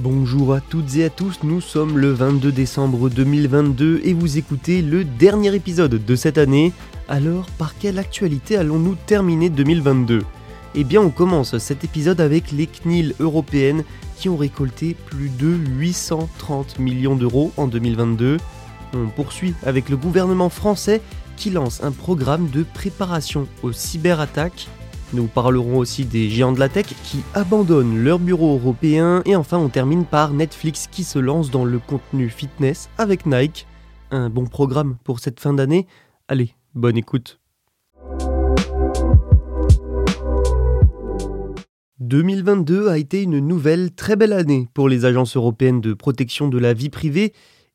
Bonjour à toutes et à tous, nous sommes le 22 décembre 2022 et vous écoutez le dernier épisode de cette année. Alors, par quelle actualité allons-nous terminer 2022 Eh bien, on commence cet épisode avec les CNIL européennes qui ont récolté plus de 830 millions d'euros en 2022. On poursuit avec le gouvernement français qui lance un programme de préparation aux cyberattaques. Nous parlerons aussi des géants de la tech qui abandonnent leur bureau européen et enfin on termine par Netflix qui se lance dans le contenu fitness avec Nike. Un bon programme pour cette fin d'année. Allez, bonne écoute. 2022 a été une nouvelle très belle année pour les agences européennes de protection de la vie privée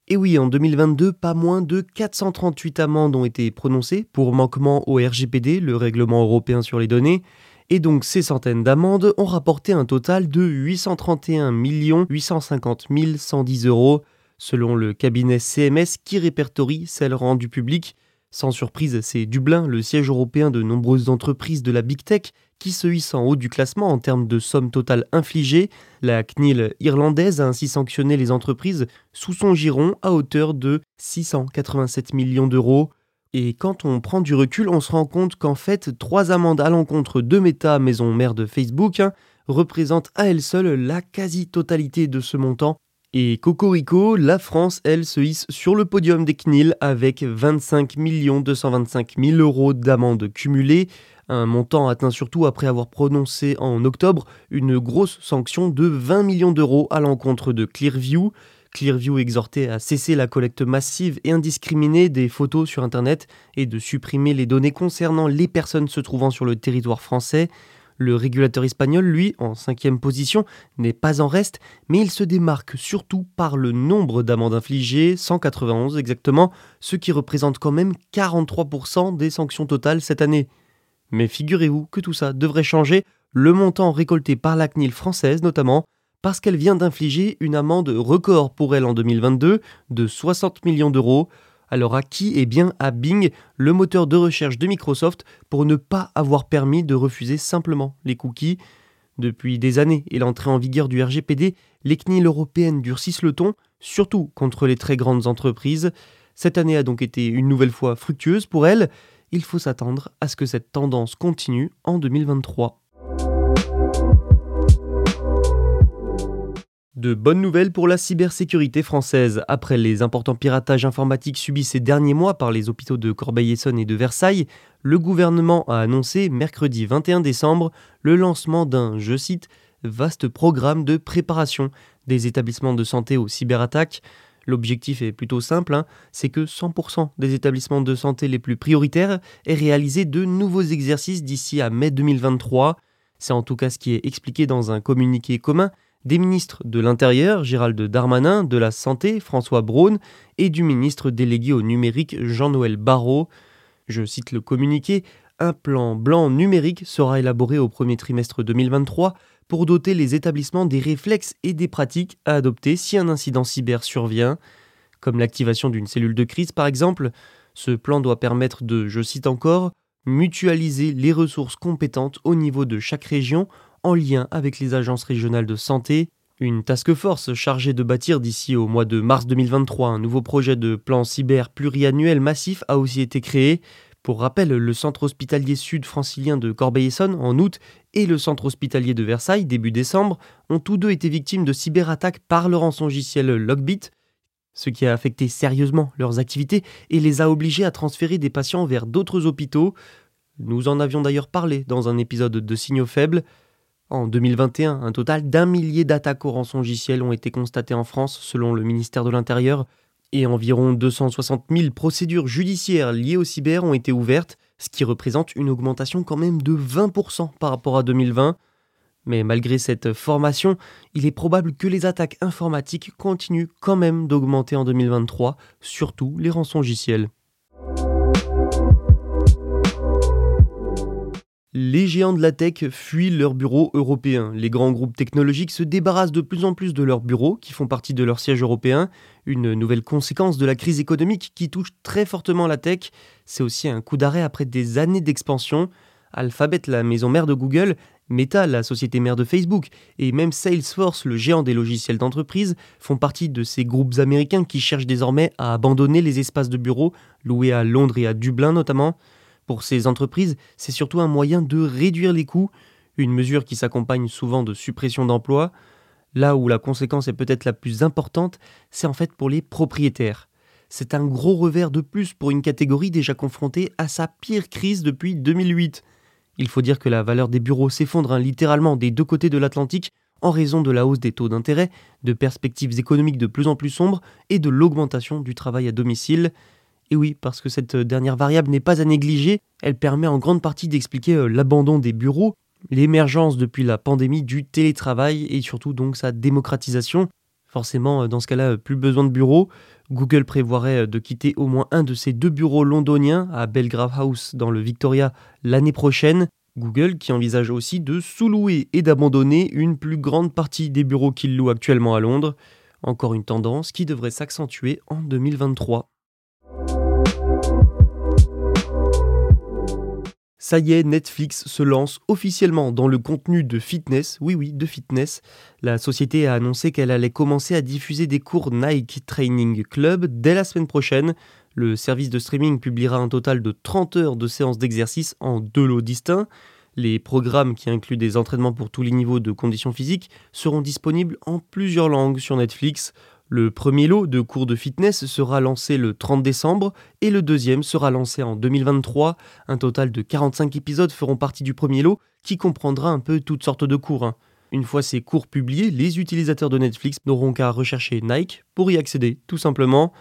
et oui, en 2022, pas moins de 438 amendes ont été prononcées pour manquement au RGPD, le règlement européen sur les données, et donc ces centaines d'amendes ont rapporté un total de 831 850 110 euros, selon le cabinet CMS qui répertorie celles rendues publiques. Sans surprise, c'est Dublin, le siège européen de nombreuses entreprises de la Big Tech, qui se hisse en haut du classement en termes de somme totale infligée. La CNIL irlandaise a ainsi sanctionné les entreprises sous son giron à hauteur de 687 millions d'euros. Et quand on prend du recul, on se rend compte qu'en fait, trois amendes à l'encontre de Meta, maison mère de Facebook, représentent à elles seules la quasi-totalité de ce montant. Et Cocorico, la France, elle, se hisse sur le podium des CNIL avec 25 225 000 euros d'amendes cumulées, un montant atteint surtout après avoir prononcé en octobre une grosse sanction de 20 millions d'euros à l'encontre de Clearview. Clearview exhortait à cesser la collecte massive et indiscriminée des photos sur Internet et de supprimer les données concernant les personnes se trouvant sur le territoire français. Le régulateur espagnol, lui, en cinquième position, n'est pas en reste, mais il se démarque surtout par le nombre d'amendes infligées, 191 exactement, ce qui représente quand même 43% des sanctions totales cette année. Mais figurez-vous que tout ça devrait changer, le montant récolté par la CNIL française notamment, parce qu'elle vient d'infliger une amende record pour elle en 2022 de 60 millions d'euros. Alors à qui Eh bien à Bing, le moteur de recherche de Microsoft, pour ne pas avoir permis de refuser simplement les cookies. Depuis des années et l'entrée en vigueur du RGPD, les CNIL européennes durcissent le ton, surtout contre les très grandes entreprises. Cette année a donc été une nouvelle fois fructueuse pour elles il faut s'attendre à ce que cette tendance continue en 2023. De bonnes nouvelles pour la cybersécurité française. Après les importants piratages informatiques subis ces derniers mois par les hôpitaux de Corbeil-Essonnes et de Versailles, le gouvernement a annoncé mercredi 21 décembre le lancement d'un, je cite, vaste programme de préparation des établissements de santé aux cyberattaques. L'objectif est plutôt simple, hein, c'est que 100% des établissements de santé les plus prioritaires aient réalisé de nouveaux exercices d'ici à mai 2023. C'est en tout cas ce qui est expliqué dans un communiqué commun des ministres de l'Intérieur, Gérald Darmanin, de la Santé, François Braun, et du ministre délégué au numérique, Jean-Noël Barrot. Je cite le communiqué, un plan blanc numérique sera élaboré au premier trimestre 2023 pour doter les établissements des réflexes et des pratiques à adopter si un incident cyber survient, comme l'activation d'une cellule de crise par exemple. Ce plan doit permettre de, je cite encore, mutualiser les ressources compétentes au niveau de chaque région en lien avec les agences régionales de santé. Une task force chargée de bâtir d'ici au mois de mars 2023 un nouveau projet de plan cyber pluriannuel massif a aussi été créé pour rappel, le centre hospitalier sud francilien de Corbeil-Essonnes, en août, et le centre hospitalier de Versailles début décembre ont tous deux été victimes de cyberattaques par le rançongiciel Lockbit, ce qui a affecté sérieusement leurs activités et les a obligés à transférer des patients vers d'autres hôpitaux. Nous en avions d'ailleurs parlé dans un épisode de Signaux faibles. En 2021, un total d'un millier d'attaques au rançongiciel ont été constatées en France selon le ministère de l'Intérieur et environ 260 000 procédures judiciaires liées au cyber ont été ouvertes, ce qui représente une augmentation quand même de 20% par rapport à 2020. Mais malgré cette formation, il est probable que les attaques informatiques continuent quand même d'augmenter en 2023, surtout les rançongiciels. Les géants de la tech fuient leurs bureaux européens. Les grands groupes technologiques se débarrassent de plus en plus de leurs bureaux, qui font partie de leur siège européen. Une nouvelle conséquence de la crise économique qui touche très fortement la tech. C'est aussi un coup d'arrêt après des années d'expansion. Alphabet, la maison mère de Google, Meta, la société mère de Facebook, et même Salesforce, le géant des logiciels d'entreprise, font partie de ces groupes américains qui cherchent désormais à abandonner les espaces de bureaux, loués à Londres et à Dublin notamment. Pour ces entreprises, c'est surtout un moyen de réduire les coûts, une mesure qui s'accompagne souvent de suppression d'emplois. Là où la conséquence est peut-être la plus importante, c'est en fait pour les propriétaires. C'est un gros revers de plus pour une catégorie déjà confrontée à sa pire crise depuis 2008. Il faut dire que la valeur des bureaux s'effondre hein, littéralement des deux côtés de l'Atlantique en raison de la hausse des taux d'intérêt, de perspectives économiques de plus en plus sombres et de l'augmentation du travail à domicile. Et oui, parce que cette dernière variable n'est pas à négliger, elle permet en grande partie d'expliquer euh, l'abandon des bureaux, l'émergence depuis la pandémie du télétravail et surtout donc sa démocratisation. Forcément, euh, dans ce cas-là, euh, plus besoin de bureaux. Google prévoirait de quitter au moins un de ses deux bureaux londoniens à Belgrave House dans le Victoria l'année prochaine. Google qui envisage aussi de sous-louer et d'abandonner une plus grande partie des bureaux qu'il loue actuellement à Londres. Encore une tendance qui devrait s'accentuer en 2023. Ça y est, Netflix se lance officiellement dans le contenu de fitness. Oui, oui, de fitness. La société a annoncé qu'elle allait commencer à diffuser des cours Nike Training Club dès la semaine prochaine. Le service de streaming publiera un total de 30 heures de séances d'exercice en deux lots distincts. Les programmes qui incluent des entraînements pour tous les niveaux de conditions physiques seront disponibles en plusieurs langues sur Netflix. Le premier lot de cours de fitness sera lancé le 30 décembre et le deuxième sera lancé en 2023. Un total de 45 épisodes feront partie du premier lot qui comprendra un peu toutes sortes de cours. Hein. Une fois ces cours publiés, les utilisateurs de Netflix n'auront qu'à rechercher Nike pour y accéder, tout simplement.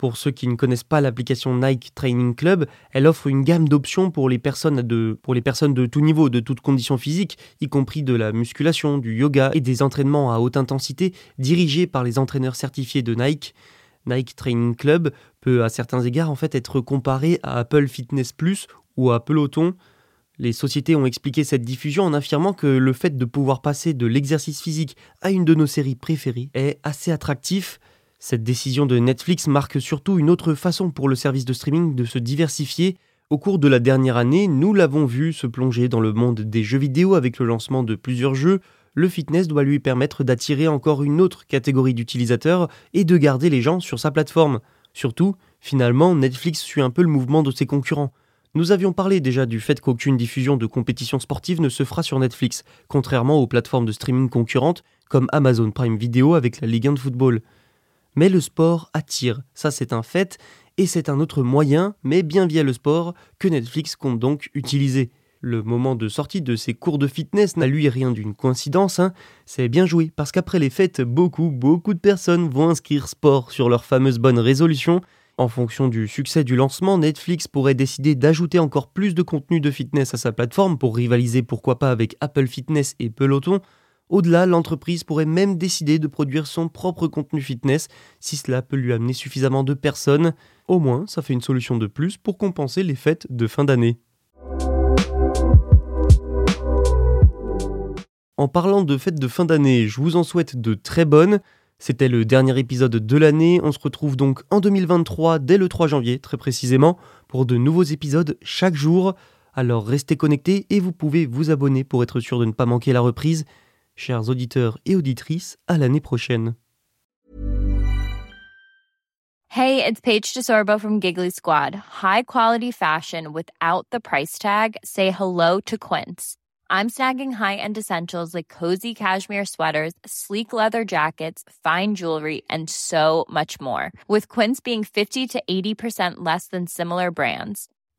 Pour ceux qui ne connaissent pas l'application Nike Training Club, elle offre une gamme d'options pour les personnes de de tout niveau, de toutes conditions physiques, y compris de la musculation, du yoga et des entraînements à haute intensité dirigés par les entraîneurs certifiés de Nike. Nike Training Club peut à certains égards en fait être comparé à Apple Fitness Plus ou à Peloton. Les sociétés ont expliqué cette diffusion en affirmant que le fait de pouvoir passer de l'exercice physique à une de nos séries préférées est assez attractif. Cette décision de Netflix marque surtout une autre façon pour le service de streaming de se diversifier. Au cours de la dernière année, nous l'avons vu se plonger dans le monde des jeux vidéo avec le lancement de plusieurs jeux. Le fitness doit lui permettre d'attirer encore une autre catégorie d'utilisateurs et de garder les gens sur sa plateforme. Surtout, finalement, Netflix suit un peu le mouvement de ses concurrents. Nous avions parlé déjà du fait qu'aucune diffusion de compétitions sportives ne se fera sur Netflix, contrairement aux plateformes de streaming concurrentes comme Amazon Prime Video avec la Ligue 1 de football. Mais le sport attire, ça c'est un fait, et c'est un autre moyen, mais bien via le sport, que Netflix compte donc utiliser. Le moment de sortie de ses cours de fitness n'a lui rien d'une coïncidence, hein. c'est bien joué, parce qu'après les fêtes, beaucoup, beaucoup de personnes vont inscrire sport sur leur fameuse bonne résolution. En fonction du succès du lancement, Netflix pourrait décider d'ajouter encore plus de contenu de fitness à sa plateforme pour rivaliser pourquoi pas avec Apple Fitness et Peloton. Au-delà, l'entreprise pourrait même décider de produire son propre contenu fitness si cela peut lui amener suffisamment de personnes. Au moins, ça fait une solution de plus pour compenser les fêtes de fin d'année. En parlant de fêtes de fin d'année, je vous en souhaite de très bonnes. C'était le dernier épisode de l'année. On se retrouve donc en 2023 dès le 3 janvier, très précisément, pour de nouveaux épisodes chaque jour. Alors restez connectés et vous pouvez vous abonner pour être sûr de ne pas manquer la reprise. Chers auditeurs et auditrices, à l'année prochaine. Hey, it's Paige DeSorbo from Giggly Squad. High quality fashion without the price tag. Say hello to Quince. I'm snagging high-end essentials like cozy cashmere sweaters, sleek leather jackets, fine jewelry, and so much more. With Quince being 50 to 80% less than similar brands.